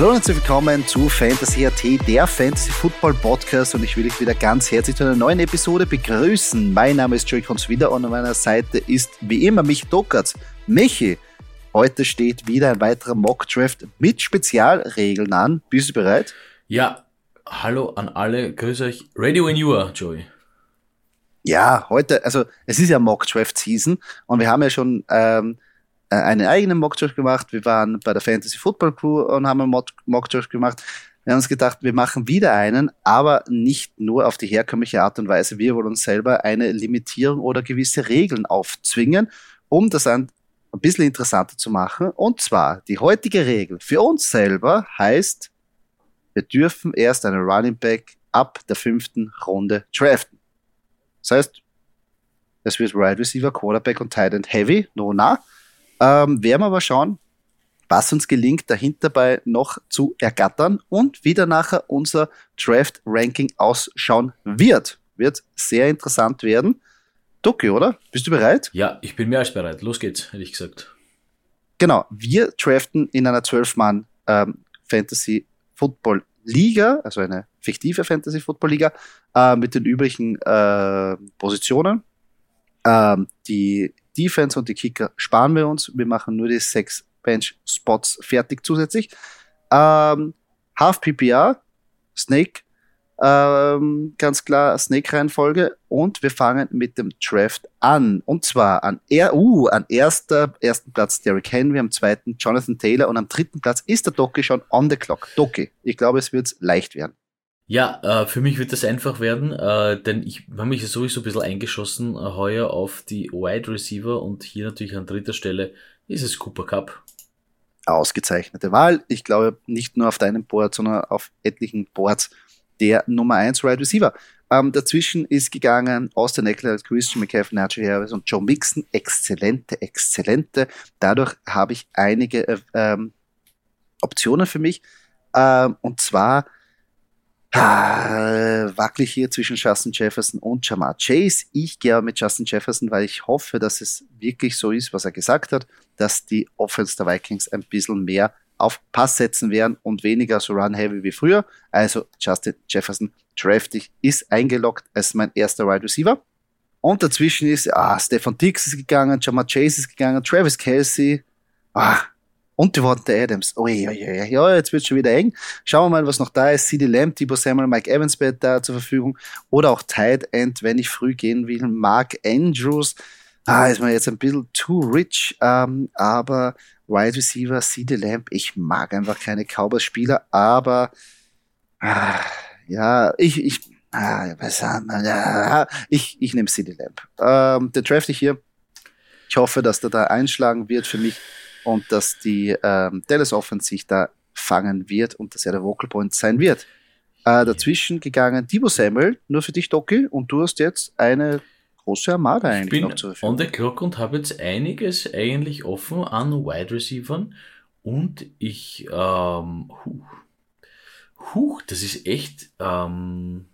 Hallo und herzlich willkommen zu Fantasy AT, der Fantasy Football Podcast und ich will euch wieder ganz herzlich zu einer neuen Episode begrüßen. Mein Name ist Joey wieder und an meiner Seite ist wie immer Michi Dockertz. Michi, heute steht wieder ein weiterer Mock Draft mit Spezialregeln an. Bist du bereit? Ja, hallo an alle, grüß euch. Ready when you are, Joey. Ja, heute, also es ist ja Mock Draft Season und wir haben ja schon ähm, äh, einen eigenen Mockdraft gemacht. Wir waren bei der Fantasy Football Crew und haben einen Mockdraft gemacht. Wir haben uns gedacht, wir machen wieder einen, aber nicht nur auf die herkömmliche Art und Weise. Wir wollen uns selber eine Limitierung oder gewisse Regeln aufzwingen, um das ein, bisschen interessanter zu machen. Und zwar, die heutige Regel für uns selber heißt, wir dürfen erst einen Running Back ab der fünften Runde draften. Das heißt, es wird Wide Receiver, Quarterback und Tight End Heavy, no na. Ähm, werden wir aber schauen, was uns gelingt, dahinter bei noch zu ergattern und wie dann nachher unser Draft-Ranking ausschauen wird. Wird sehr interessant werden. Doki, oder? Bist du bereit? Ja, ich bin mehr als bereit. Los geht's, hätte ich gesagt. Genau, wir draften in einer 12-Mann ähm, Fantasy Football Liga, also eine fiktive Fantasy Football Liga, äh, mit den übrigen äh, Positionen. Ähm, die Defense und die Kicker sparen wir uns. Wir machen nur die sechs Bench-Spots fertig zusätzlich. Ähm, Half PPR, Snake, ähm, ganz klar Snake-Reihenfolge und wir fangen mit dem Draft an. Und zwar an, er, uh, an erster, ersten Platz Derrick Henry, am zweiten Jonathan Taylor und am dritten Platz ist der Doki schon on the clock. Doki, ich glaube, es wird leicht werden. Ja, äh, für mich wird das einfach werden, äh, denn ich habe mich sowieso ein bisschen eingeschossen äh, heuer auf die Wide Receiver und hier natürlich an dritter Stelle ist es Cooper Cup. Ausgezeichnete Wahl. Ich glaube nicht nur auf deinem Board, sondern auf etlichen Boards der Nummer 1 Wide Receiver. Ähm, dazwischen ist gegangen Austin Eckler, Christian McCaffrey, Najee Harris und Joe Mixon. Exzellente, exzellente. Dadurch habe ich einige äh, ähm, Optionen für mich. Ähm, und zwar Ah, wackelig hier zwischen Justin Jefferson und Jamar Chase. Ich gehe mit Justin Jefferson, weil ich hoffe, dass es wirklich so ist, was er gesagt hat, dass die Offense der Vikings ein bisschen mehr auf Pass setzen werden und weniger so run-heavy wie früher. Also Justin Jefferson draftig ist eingeloggt als mein erster Wide Receiver. Und dazwischen ist, ah, Stefan Dix ist gegangen, Jamar Chase ist gegangen, Travis Kelsey, ah, und die Devonta Adams. Oh, ja, ja, ja, jetzt wird schon wieder eng. Schauen wir mal, was noch da ist. CD Lamb, Debo Samuel, Mike Evans da zur Verfügung. Oder auch Tight End, wenn ich früh gehen will. Mark Andrews. Ah, ist mir jetzt ein bisschen too rich. Ähm, aber Wide Receiver, CD Lamb. Ich mag einfach keine Cowboys-Spieler, aber ah, ja, ich, ich, ah, was haben wir, ich, ich nehme CD Lamb. Ähm, den draft ich hier. Ich hoffe, dass der da einschlagen wird für mich und dass die ähm, Dallas Offense sich da fangen wird und dass er der Vocal Point sein wird. Äh, dazwischen gegangen Debo Samuel, nur für dich, Doki, und du hast jetzt eine große Armada eigentlich ich bin noch zur Verfügung. on the clock und habe jetzt einiges eigentlich offen an Wide Receivern und ich, ähm, huch, huch, das ist echt, ähm,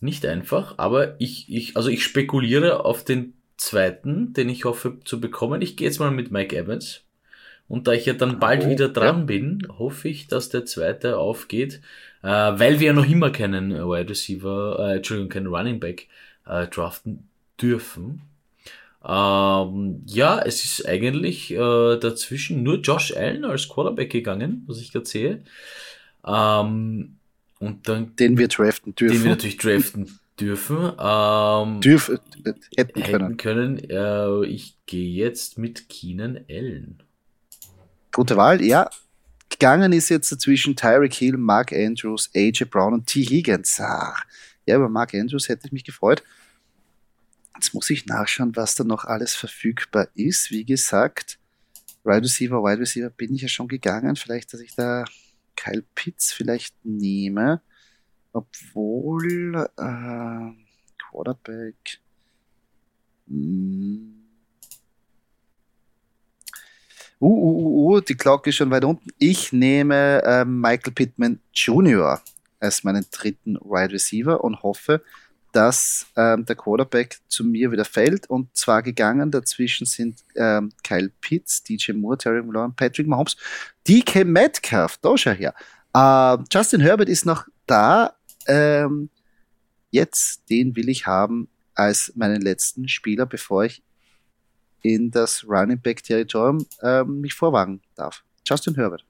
nicht einfach, aber ich, ich, also ich spekuliere auf den zweiten, den ich hoffe zu bekommen. Ich gehe jetzt mal mit Mike Evans. Und da ich ja dann bald oh, wieder dran ja. bin, hoffe ich, dass der zweite aufgeht, äh, weil wir ja noch immer keinen Wide Receiver, äh, Entschuldigung, keinen Running Back äh, draften dürfen. Ähm, ja, es ist eigentlich äh, dazwischen nur Josh Allen als Quarterback gegangen, was ich gerade sehe. Ähm, und dann, den wir draften dürfen. Den wir natürlich draften Dürfen. Ähm, Dürf, hätten hätten können. können. Äh, ich gehe jetzt mit Keenan Allen. Gute Wahl, ja. Gegangen ist jetzt zwischen Tyreek Hill, Mark Andrews, AJ Brown und T. Higgins. Ach, ja, über Mark Andrews hätte ich mich gefreut. Jetzt muss ich nachschauen, was da noch alles verfügbar ist. Wie gesagt, Wide Receiver, Wide Receiver bin ich ja schon gegangen. Vielleicht, dass ich da Kyle Pitts vielleicht nehme. Obwohl, äh, Quarterback. Hm. Uh, uh, uh, uh, die Glocke ist schon weit unten. Ich nehme äh, Michael Pittman Jr. als meinen dritten Wide Receiver und hoffe, dass ähm, der Quarterback zu mir wieder fällt. Und zwar gegangen. Dazwischen sind ähm, Kyle Pitts, DJ Moore, Terry Malone, Patrick Mahomes, DK Metcalf. Da schau her. Ähm, Justin Herbert ist noch da. Ähm, jetzt, den will ich haben als meinen letzten Spieler, bevor ich in das Running Back Territorium ähm, mich vorwagen darf. Justin Herbert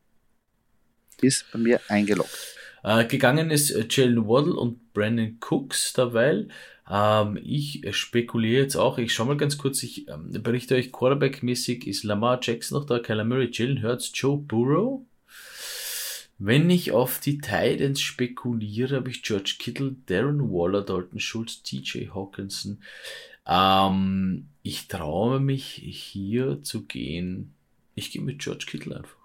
ist bei mir eingeloggt. Äh, gegangen ist äh, Jalen Waddle und Brandon Cooks dabei. Ähm, ich spekuliere jetzt auch, ich schaue mal ganz kurz, ich ähm, berichte euch, Quarterback-mäßig ist Lamar Jackson noch da, Kyler Murray, Jalen Hurts, Joe Burrow. Wenn ich auf die Titans spekuliere, habe ich George Kittle, Darren Waller, Dalton Schultz, TJ Hawkinson. Ähm, ich traue mich hier zu gehen. Ich gehe mit George Kittle einfach.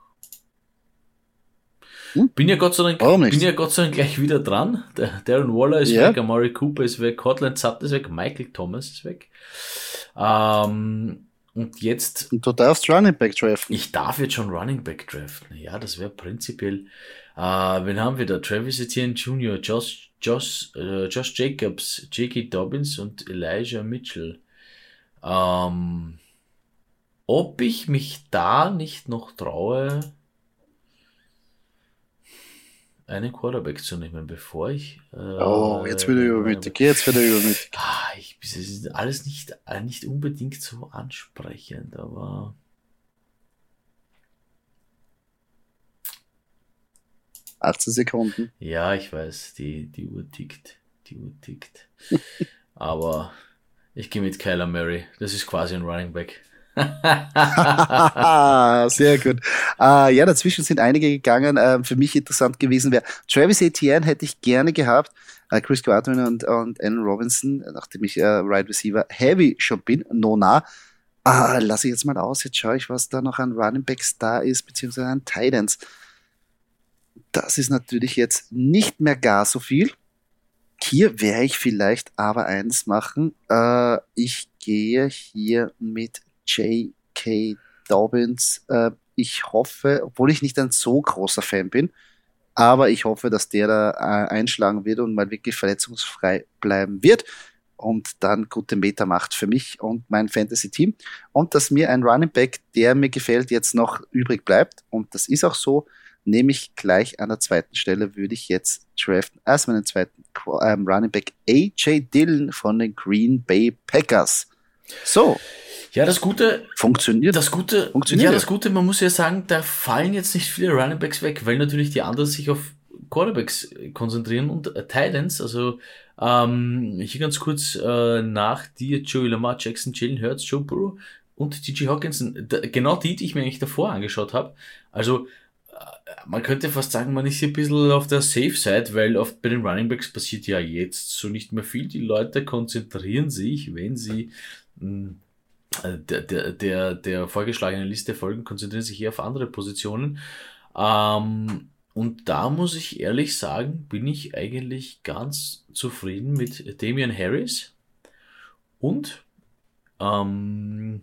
Hm? Bin ja Gott sei Dank, Warum nicht? bin ja Gott sei Dank gleich wieder dran. Der Darren Waller ist Ja. weg, Amari Cooper ist weg, Cortland Sutton ist weg, Michael Thomas ist weg. Ähm, und jetzt Und du darfst Running Back draften. ich darf jetzt schon Running Back draften. Ja, das wäre prinzipiell. Äh, wen haben wir da? Travis Etienne Jr., Josh, Josh, äh, Josh Jacobs, J.K. Dobbins und Elijah Mitchell. Ähm, ob ich mich da nicht noch traue, einen Quarterback zu nehmen, bevor ich. Äh, Oh, jetzt wieder übermütig. Jetzt wieder übermütig. Ah, ich, es ist alles nicht, äh, nicht unbedingt so ansprechend, aber. 18 Sekunden. Ja, ich weiß, die, die Uhr tickt. Die Uhr tickt. Aber ich gehe mit Kyler Murray. Das ist quasi ein Running Back. Sehr gut. Äh, ja, dazwischen sind einige gegangen. Ähm, für mich interessant gewesen wäre, Travis Etienne hätte ich gerne gehabt. Äh, Chris Godwin und, und Allen Robinson, nachdem ich äh, Right Receiver Heavy schon bin, Nona. Ah, lasse ich jetzt mal aus. Jetzt schaue ich, was da noch an Running Backs da ist, beziehungsweise an Titans. Das ist natürlich jetzt nicht mehr gar so viel. Hier wäre ich vielleicht aber eins machen. Äh, ich gehe hier mit J.K. Dobbins. Äh, ich hoffe, obwohl ich nicht ein so großer Fan bin, aber ich hoffe, dass der da äh, einschlagen wird und mal wirklich verletzungsfrei bleiben wird und dann gute Meter macht für mich und mein Fantasy-Team. Und dass mir ein Running Back, der mir gefällt, jetzt noch übrig bleibt. Und das ist auch so, nehme ich gleich an der zweiten Stelle, würde ich jetzt draften als meinen zweiten ähm, Running Back AJ Dillon von den Green Bay Packers. So, Ja, das Gute, funktioniert. das Gute, Funktioniert ja, das Gute, man muss ja sagen, da fallen jetzt nicht viele Running Backs weg, weil natürlich die anderen sich auf Quarterbacks konzentrieren und äh, Titans, also ähm, hier ganz kurz äh, nach dir Joey Lamar Jackson, Jalen Hurts, Joe Burrow und TJ Hawkinson, da, genau die, die ich mir eigentlich davor angeschaut habe. Also äh, man könnte fast sagen, man ist hier ein bisschen auf der Safe Side, weil oft bei den Running Backs passiert ja jetzt so nicht mehr viel. Die Leute konzentrieren sich, wenn sie mh, äh, der, der, der, der vorgeschlagenen Liste folgen, konzentrieren sich eher auf andere Positionen. Ähm, und da muss ich ehrlich sagen, bin ich eigentlich ganz zufrieden mit Damian Harris. Und, ähm,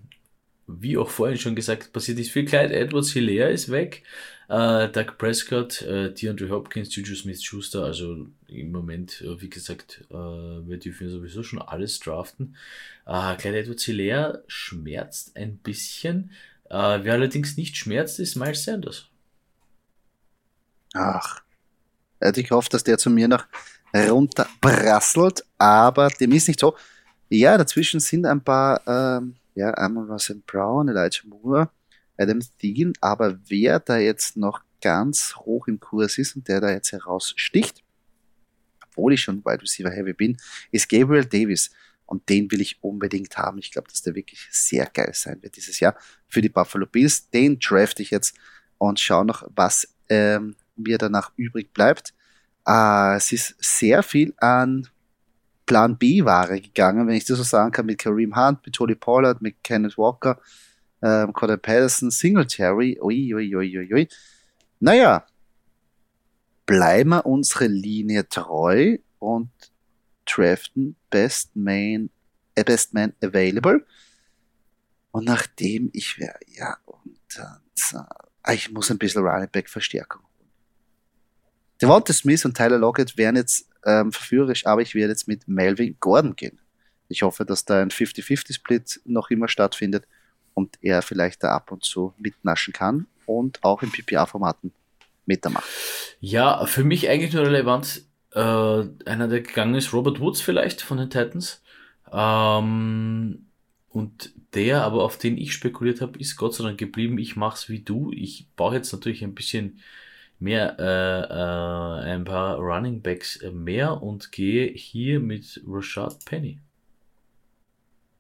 wie auch vorhin schon gesagt, passiert ist viel. Clyde Edwards Hilaire ist weg. Äh, Doug Prescott, äh, DeAndre Hopkins, Juju Smith-Schuster, also im Moment, äh, wie gesagt, äh, wir dürfen ja sowieso schon alles draften. Äh, Clyde Edwards Hilaire schmerzt ein bisschen. Äh, wer allerdings nicht schmerzt, ist Miles Sanders. Ach, hätte ich gehofft, dass der zu mir noch runterprasselt, aber dem ist nicht so. Ja, dazwischen sind ein paar, ähm, ja, einmal Russell Brown, Elijah Moore, Adam Thielen, aber wer da jetzt noch ganz hoch im Kurs ist und der da jetzt heraussticht, obwohl ich schon Wide Receiver Heavy bin, ist Gabriel Davis. Und den will ich unbedingt haben. Ich glaube, dass der wirklich sehr geil sein wird dieses Jahr für die Buffalo Bills. Den draft ich jetzt und schaue noch, was ähm, mir danach übrig bleibt. Äh, es ist sehr viel an Plan B-Ware gegangen, wenn ich das so sagen kann, mit Kareem Hunt, mit Tony Pollard, mit Kenneth Walker, ähm, Cordell Patterson, Singletary. Ui, ui, ui, ui. Naja, bleiben wir unsere Linie treu und draften Best Man, äh, Best Man Available. Und nachdem ich wäre, ja, und äh, ich muss ein bisschen Running Back Verstärkung holen. Devonta Smith und Tyler Lockett wären jetzt ähm, verführerisch, aber ich werde jetzt mit Melvin Gordon gehen. Ich hoffe, dass da ein 50-50-Split noch immer stattfindet und er vielleicht da ab und zu mitnaschen kann und auch in PPA-Formaten mitmacht. Ja, für mich eigentlich nur relevant, äh, einer, der gegangen ist, Robert Woods vielleicht von den Titans. Ähm, und der, aber auf den ich spekuliert habe, ist Gott sei Dank geblieben. Ich mach's wie du. Ich brauche jetzt natürlich ein bisschen mehr, äh, äh, ein paar Running Backs mehr und gehe hier mit Rashad Penny.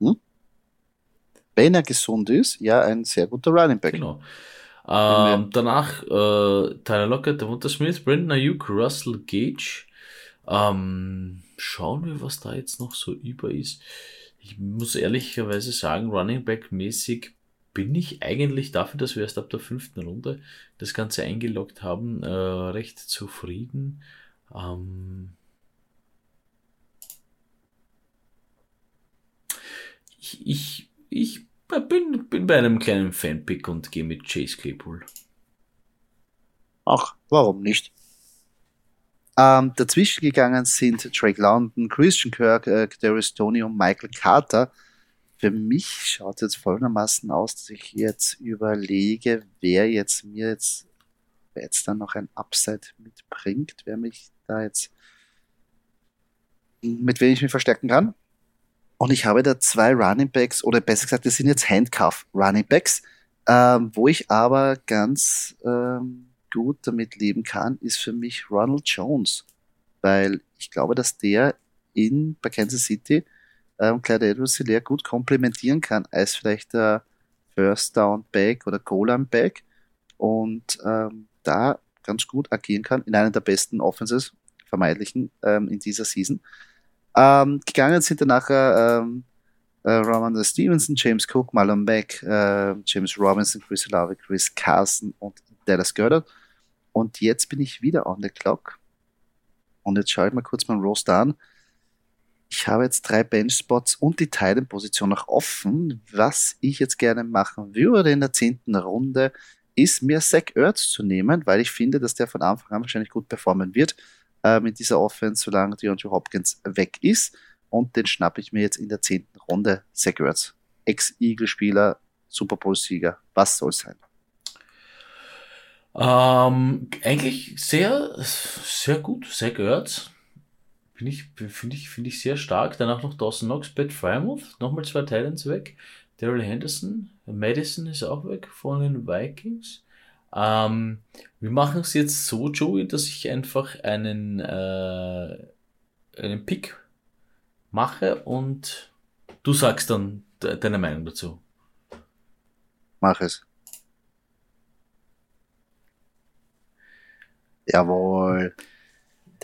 Hm? Wenn er gesund ist, ja, ein sehr guter Running Back. Genau. Ähm, danach äh, Tyler Lockett, Devonta Smith, Brandon Ayuk, Russell Gage. Ähm, schauen wir, was da jetzt noch so über ist. Ich muss ehrlicherweise sagen, Running Back mäßig bin ich eigentlich dafür, dass wir erst ab der fünften Runde das Ganze eingeloggt haben, äh, recht zufrieden. Ähm, ich, ich, ich bin, bin bei einem kleinen Fanpick und gehe mit Chase Claypool. Ach, warum nicht? Ähm, dazwischen gegangen sind Drake London, Christian Kirk, äh, Darius Tony und Michael Carter. Für mich schaut es jetzt folgendermaßen aus, dass ich jetzt überlege, wer jetzt mir jetzt, wer jetzt dann noch ein Upside mitbringt, wer mich da jetzt, mit wem ich mich verstärken kann. Und ich habe da zwei Running Backs, oder besser gesagt, das sind jetzt Handcuff Running Backs, ähm, wo ich aber ganz ähm, gut damit leben kann, ist für mich Ronald Jones. Weil ich glaube, dass der in bei Kansas City ähm, Clyde Edwards sehr gut komplementieren kann als vielleicht der First Down Back oder Goal Line Back und ähm, da ganz gut agieren kann in einer der besten Offenses, vermeidlichen, ähm, in dieser Season. Ähm, gegangen sind dann nachher ähm, äh, Roman Stevenson, James Cook, Marlon Beck, äh, James Robinson, Chris Olave, Chris Carson und Dallas Goddard. Und jetzt bin ich wieder on the clock. Und jetzt schaue ich mal kurz meinen Roster an. Ich habe jetzt drei Bench-Spots und die Titan-Position noch offen. Was ich jetzt gerne machen würde in der zehnten Runde, ist mir Zach Ertz zu nehmen, weil ich finde, dass der von Anfang an wahrscheinlich gut performen wird äh, mit dieser Offense, solange DeAndre Hopkins weg ist. Und den schnappe ich mir jetzt in der zehnten Runde. Zach Ertz, Ex-Eagle-Spieler, Super Bowl-Sieger. Was soll sein? Ähm, eigentlich sehr, sehr gut. Zach Ertz. Finde ich, finde ich, finde ich sehr stark. Danach noch Dawson Knox, Pat Frymouth, nochmal zwei Titans weg. Daryl Henderson, Madison ist auch weg von den Vikings. Ähm, wir machen es jetzt so, Joey, dass ich einfach einen, äh, einen Pick mache und du sagst dann de deine Meinung dazu. Mach es. Jawohl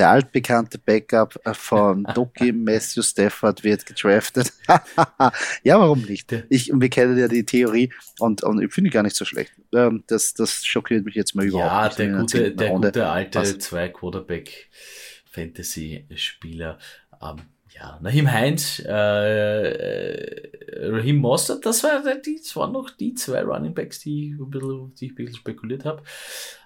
der altbekannte Backup von Doki Matthew Stafford wird gedraftet. ja, warum nicht? Ich, und wir kennen ja die Theorie und, und ich finde gar nicht so schlecht. Ähm, das, das schockiert mich jetzt mal überhaupt ja, nicht. Ja, der, gute, der gute alte zwei Quarterback Fantasy Spieler. Ähm, ja, Nahim Heinz, äh, äh, Raheem Mostert, das, war, die, das waren noch die zwei Running Backs, die, die ich ein bisschen spekuliert habe.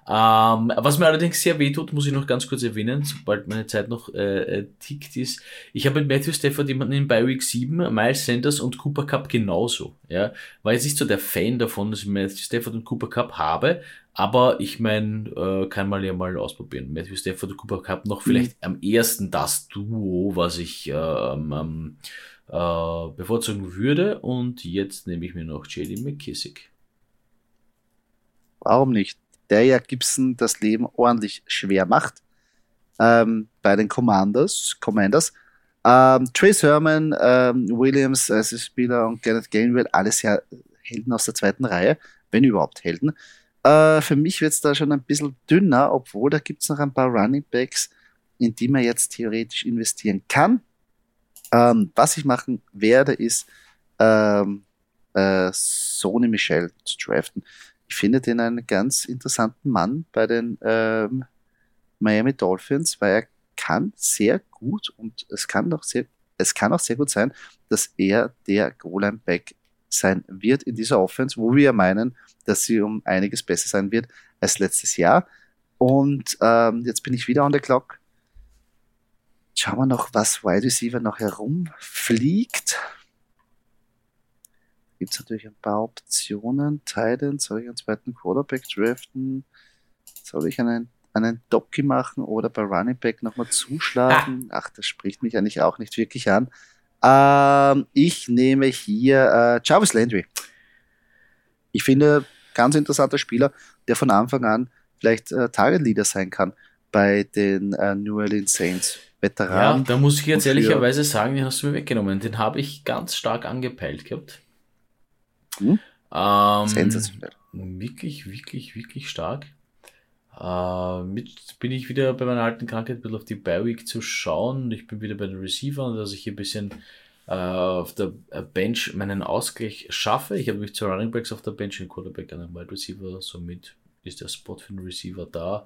Ähm, was mir allerdings sehr weh tut, muss ich noch ganz kurz erwähnen, sobald meine Zeit noch äh, äh tickt ist. Ich habe mit Matthew Stafford jemanden in bei Week 7, Miles Sanders und Cooper Cup genauso. Ja, war jetzt nicht so der Fan davon, dass ich Matthew Stafford und Cooper Cup habe, aber ich meine, äh, kann man ja mal ausprobieren. Matthew Stafford und Cooper Cup noch vielleicht mhm. am ersten das Duo, was ich ähm, ähm, äh, bevorzugen würde. Und jetzt nehme ich mir noch JD McKissick. Warum nicht? Der ja Gibson das Leben ordentlich schwer macht. ähm, bei den Commanders. Commanders. Ähm, Trace Herman, ähm, Williams als Spieler und Kenneth Gainwell, alles ja Helden aus der zweiten Reihe, wenn überhaupt Helden. Äh, für mich wird es da schon ein bisschen dünner, obwohl da gibt es noch ein paar Running Backs, in die man jetzt theoretisch investieren kann. Ähm, was ich machen werde, ist ähm, äh, Sony Michel zu draften. Ich finde den einen ganz interessanten Mann bei den ähm, Miami Dolphins, weil er kann sehr gut und es kann auch sehr, es kann auch sehr gut sein, dass er der Goal-Line-Back sein wird in dieser Offense, wo wir meinen, dass sie um einiges besser sein wird als letztes Jahr. Und ähm, jetzt bin ich wieder on the clock. Schauen wir noch, was Wide Receiver noch herumfliegt. Gibt es natürlich ein paar Optionen. Titan, soll ich einen zweiten Quarterback draften? Soll ich einen, einen Docky machen oder bei Running Back nochmal zuschlagen? Ah. Ach, das spricht mich eigentlich auch nicht wirklich an. Ähm, ich nehme hier äh, Jarvis Landry. Ich finde, ganz interessanter Spieler, der von Anfang an vielleicht äh, Target Leader sein kann bei den äh, New Orleans Saints. Veteran. Ja, da muss ich jetzt ehrlicherweise sagen, den hast du mir weggenommen. Den habe ich ganz stark angepeilt gehabt. Hm? Ähm, Sensationell. Wirklich, wirklich, wirklich stark. Äh, mit bin ich wieder bei meiner alten Krankheit ein bisschen auf die Bi-Week zu schauen. Ich bin wieder bei den Receivern, dass ich hier ein bisschen äh, auf der Bench meinen Ausgleich schaffe. Ich habe mich zu Running Backs auf der Bench, einen Quarterback, einen Wide Receiver, somit ist der Spot für den Receiver da.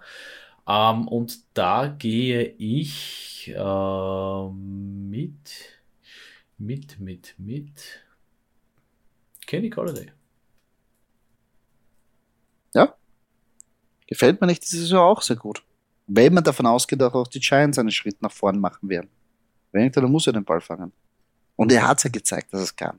Ähm, und da gehe ich äh, mit, mit, mit, mit Kenny Galladay. Ja, Gefällt mir nicht diese Saison auch sehr gut. Wenn man davon ausgeht, dass auch die Giants einen Schritt nach vorn machen werden. Wenn dann muss er den Ball fangen. Und er hat es ja gezeigt, dass es kann.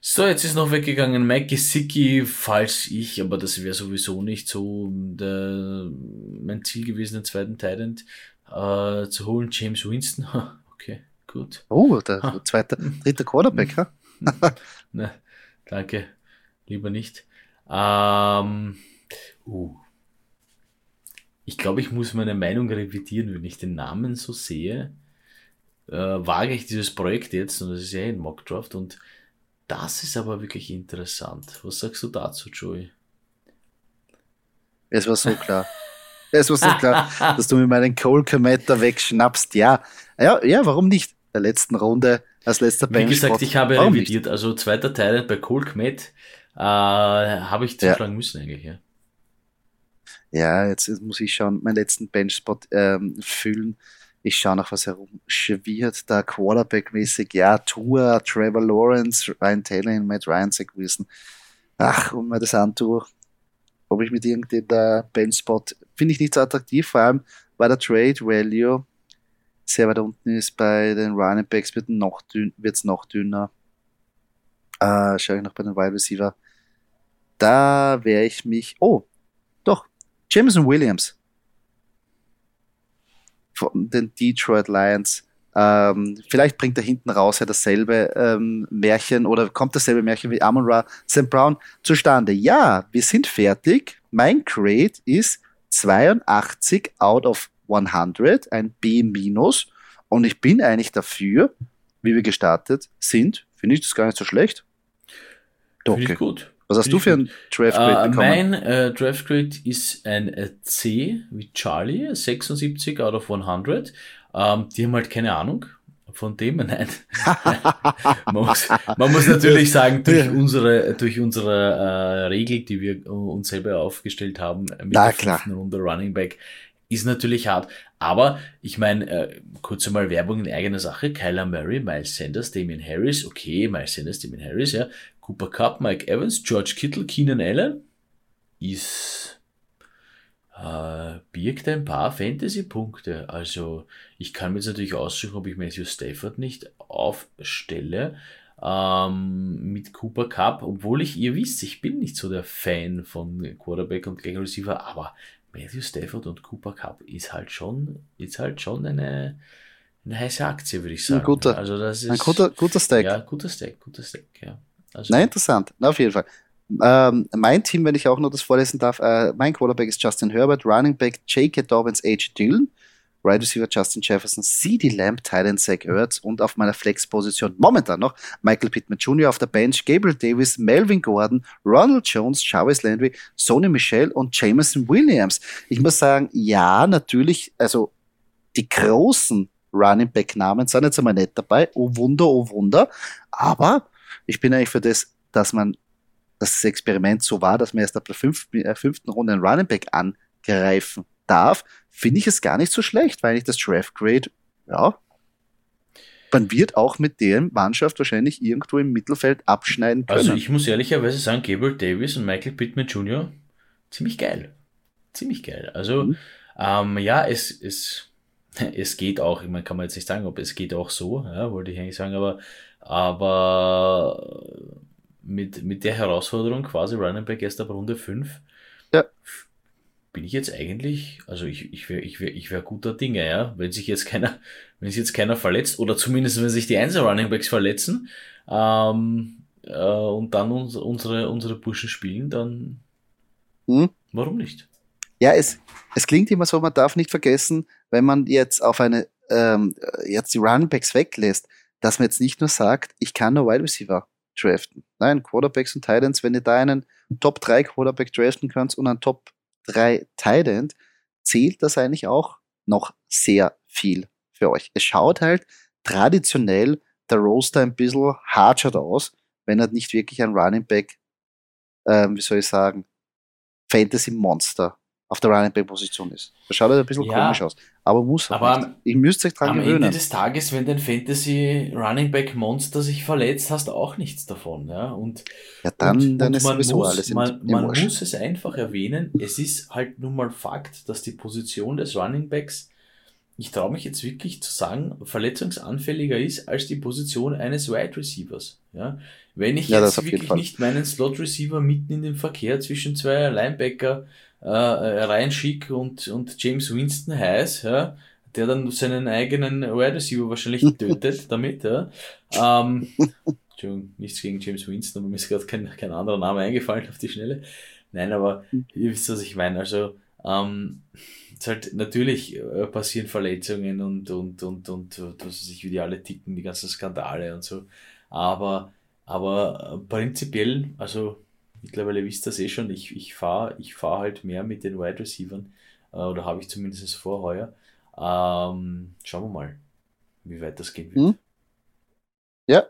So, jetzt ist noch weggegangen Mike Gesicki, falls ich, aber das wäre sowieso nicht so der, mein Ziel gewesen, den zweiten Thailand äh, zu holen. James Winston, gut. Oh, der ha. zweite, dritte Quarterback, ha? ne, danke, lieber nicht. Ähm, uh. Ich glaube, ich muss meine Meinung revidieren, wenn ich den Namen so sehe. Äh, wage ich dieses Projekt jetzt, und das ist ja ein Mockdraft, und das ist aber wirklich interessant. Was sagst du dazu, Joey? Es war so klar. es war so klar, dass du mir meinen Cole Komet wegschnappst. Ja. ja, ja, warum nicht? Der letzten Runde als letzter Wie gesagt, ich habe revidiert. Also zweiter Teil bei Cole Komet äh, habe ich zuschlagen ja. müssen eigentlich, ja. Ja, jetzt muss ich schauen, meinen letzten Benchspot ähm, füllen. Ich schaue noch, was herumschwirrt, da Quarterback-mäßig. Ja, Tour, Trevor Lawrence, Ryan Taylor Matt Ryan, Zach Wilson. Ach, und mir das antue, ob ich mit irgendeinem da Benchspot, finde ich nicht so attraktiv, vor allem, weil der Trade Value sehr weit unten ist. Bei den Running Backs wird es noch, dünn, noch dünner. Äh, schaue ich noch bei den Wide Receiver. Da wäre ich mich. Oh, doch. Jameson Williams. Von den Detroit Lions. Ähm, vielleicht bringt er hinten raus ja dasselbe ähm, Märchen oder kommt dasselbe Märchen wie Amon Ra St. Brown zustande. Ja, wir sind fertig. Mein Grade ist 82 out of 100, ein B-. Und ich bin eigentlich dafür, wie wir gestartet sind, finde ich das gar nicht so schlecht. Okay. Finde ich gut. Was hast Find du für ein Draft Grade uh, bekommen? Mein äh, Draft Grade ist ein äh, C wie Charlie, 76 out of 100. Ähm, die haben halt keine Ahnung von dem, nein. man, muss, man, muss, natürlich sagen, durch unsere, durch unsere äh, Regel, die wir uns selber aufgestellt haben, mit Na, der klar. Runde Running Back, ist natürlich hart. Aber ich meine, äh, kurz einmal Werbung in eigener Sache. Kyler Murray, Miles Sanders, Damian Harris, okay, Miles Sanders, Damian Harris, ja. Cooper Cup, Mike Evans, George Kittle, Keenan Allen ist äh, birgt ein paar Fantasy-Punkte. Also ich kann mir jetzt natürlich aussuchen, ob ich Matthew Stafford nicht aufstelle ähm, mit Cooper Cup, obwohl ich, ihr wisst, ich bin nicht so der Fan von Quarterback und Receiver, aber Matthew Stafford und Cooper Cup ist halt schon, ist halt schon eine, eine heiße Aktie, würde ich sagen. Ein guter, also das ist, ein guter, guter Stack. Ja, guter Stack, guter Stack, ja. Also, Na, interessant. Na, auf jeden Fall. Ähm, mein Team, wenn ich auch noch das vorlesen darf, äh, mein Quarterback ist Justin Herbert, Running Back J.K. Dobbins, H. Dillon, Right Receiver Justin Jefferson, CD Lamb, Titan Zach Ertz und auf meiner Flex-Position momentan noch Michael Pittman Jr. auf der Bench, Gabriel Davis, Melvin Gordon, Ronald Jones, Jarvis Landry, Sony Michelle und Jameson Williams. Ich muss sagen, ja, natürlich, also die großen Running Back Namen sind jetzt einmal nicht dabei. Oh Wunder, oh Wunder. Aber ich bin eigentlich für das, dass man das Experiment so war, dass man erst ab der fünften, äh, fünften Runde einen Running Back angreifen darf, finde ich es gar nicht so schlecht, weil ich das Draft Grade, ja, man wird auch mit der Mannschaft wahrscheinlich irgendwo im Mittelfeld abschneiden können. Also ich muss ehrlicherweise sagen, Gabriel Davis und Michael Pittman Jr. ziemlich geil. Ziemlich geil. Also mhm. ähm, ja, es, es, es geht auch, ich meine, kann man jetzt nicht sagen, ob es geht auch so, ja, wollte ich eigentlich sagen, aber, aber mit, mit der Herausforderung quasi Running Back erst ab Runde 5 ja bin ich jetzt eigentlich, also ich, ich wäre ich wär, ich wär guter Dinge, ja. Wenn sich jetzt keiner, wenn sich jetzt keiner verletzt, oder zumindest wenn sich die Einzel Runningbacks verletzen, ähm, äh, und dann uns, unsere, unsere Burschen spielen, dann hm? warum nicht? Ja, es, es klingt immer so, man darf nicht vergessen, wenn man jetzt auf eine, ähm, jetzt die Runningbacks weglässt, dass man jetzt nicht nur sagt, ich kann nur Wide Receiver draften. Nein, Quarterbacks und Titans, wenn ihr da einen Top 3 Quarterback draften könnt und einen Top 3 Tight zählt das eigentlich auch noch sehr viel für euch. Es schaut halt traditionell der Roster ein bisschen harscher aus, wenn er nicht wirklich ein Running Back, ähm, wie soll ich sagen, Fantasy Monster auf der Running Back Position ist. Das schaut halt ein bisschen ja, komisch aus. Aber muss aber am, Ihr müsst euch dran am gewöhnen. Am Ende des Tages, wenn dein Fantasy Running Back Monster sich verletzt, hast du auch nichts davon. Ja, und, ja dann, und, dann und ist sowieso muss, alles im, Man, man muss es einfach erwähnen, es ist halt nun mal Fakt, dass die Position des Running Backs ich traue mich jetzt wirklich zu sagen, verletzungsanfälliger ist als die Position eines Wide Receivers. Ja? Wenn ich ja, jetzt wirklich nicht meinen Slot Receiver mitten in den Verkehr zwischen zwei Linebacker äh, äh, Ryan Schick und, und James Winston heiß, ja, der dann seinen eigenen Wide Receiver wahrscheinlich tötet damit. Ja. Ähm, Entschuldigung, nichts gegen James Winston, aber mir ist gerade kein, kein anderer Name eingefallen auf die Schnelle. Nein, aber ihr wisst, was ich meine. Also, ähm, es halt natürlich äh, passieren Verletzungen und, und, und, und, und was weiß ich, wie die alle ticken, die ganzen Skandale und so. Aber, aber prinzipiell, also mittlerweile wisst ihr das eh schon, ich, ich fahre ich fahr halt mehr mit den Wide Receivers, äh, oder habe ich zumindest vor. Ähm, schauen wir mal, wie weit das gehen wird. Hm? Ja,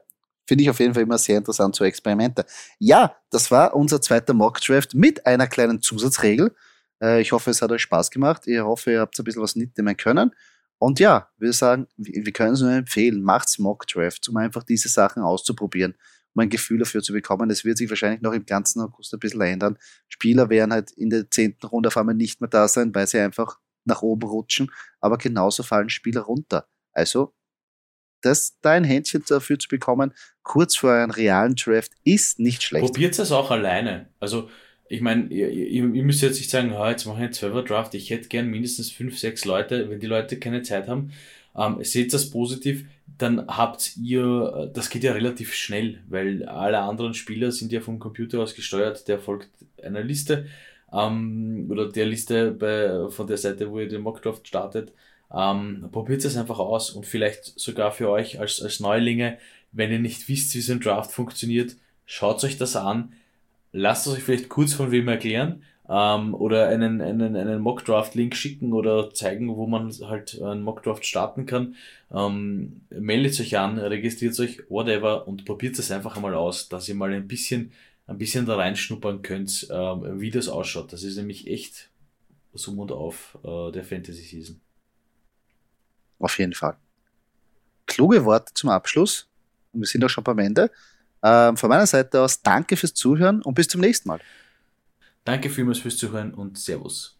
finde ich auf jeden Fall immer sehr interessant, so Experimente. Ja, das war unser zweiter Mock Draft mit einer kleinen Zusatzregel. Äh, ich hoffe, es hat euch Spaß gemacht. Ich hoffe, ihr habt ein bisschen was mitnehmen können. Und ja, wir sagen, wir können es nur empfehlen, macht's Mock Draft, um einfach diese Sachen auszuprobieren um ein Gefühl dafür zu bekommen. Das wird sich wahrscheinlich noch im ganzen August ein bisschen ändern. Spieler werden halt in der zehnten Runde auf einmal nicht mehr da sein, weil sie einfach nach oben rutschen, aber genauso fallen Spieler runter. Also, das, da ein Händchen dafür zu bekommen, kurz vor einem realen Draft, ist nicht schlecht. Probiert es auch alleine. Also, ich meine, ihr, ihr, müsst jetzt nicht sagen, jetzt mache ich einen 12 Draft, ich hätte gern mindestens fünf, sechs Leute, wenn die Leute keine Zeit haben. Ähm, seht das positiv dann habt ihr, äh, das geht ja relativ schnell, weil alle anderen Spieler sind ja vom Computer aus gesteuert, der folgt einer Liste ähm, oder der Liste bei, von der Seite, wo ihr den Mockdraft startet. Ähm, probiert es einfach aus und vielleicht sogar für euch als, als Neulinge, wenn ihr nicht wisst, wie so ein Draft funktioniert, schaut euch das an, lasst es euch vielleicht kurz von wem erklären ähm, oder einen, einen, einen Mockdraft-Link schicken oder zeigen, wo man halt einen Mockdraft starten kann. Ähm, meldet euch an, registriert euch, whatever und probiert es einfach einmal aus, dass ihr mal ein bisschen, ein bisschen da reinschnuppern könnt, ähm, wie das ausschaut. Das ist nämlich echt so und auf äh, der Fantasy Season. Auf jeden Fall. Kluge Worte zum Abschluss. Und wir sind auch schon beim Ende. Ähm, von meiner Seite aus danke fürs Zuhören und bis zum nächsten Mal. Danke vielmals fürs Zuhören und Servus.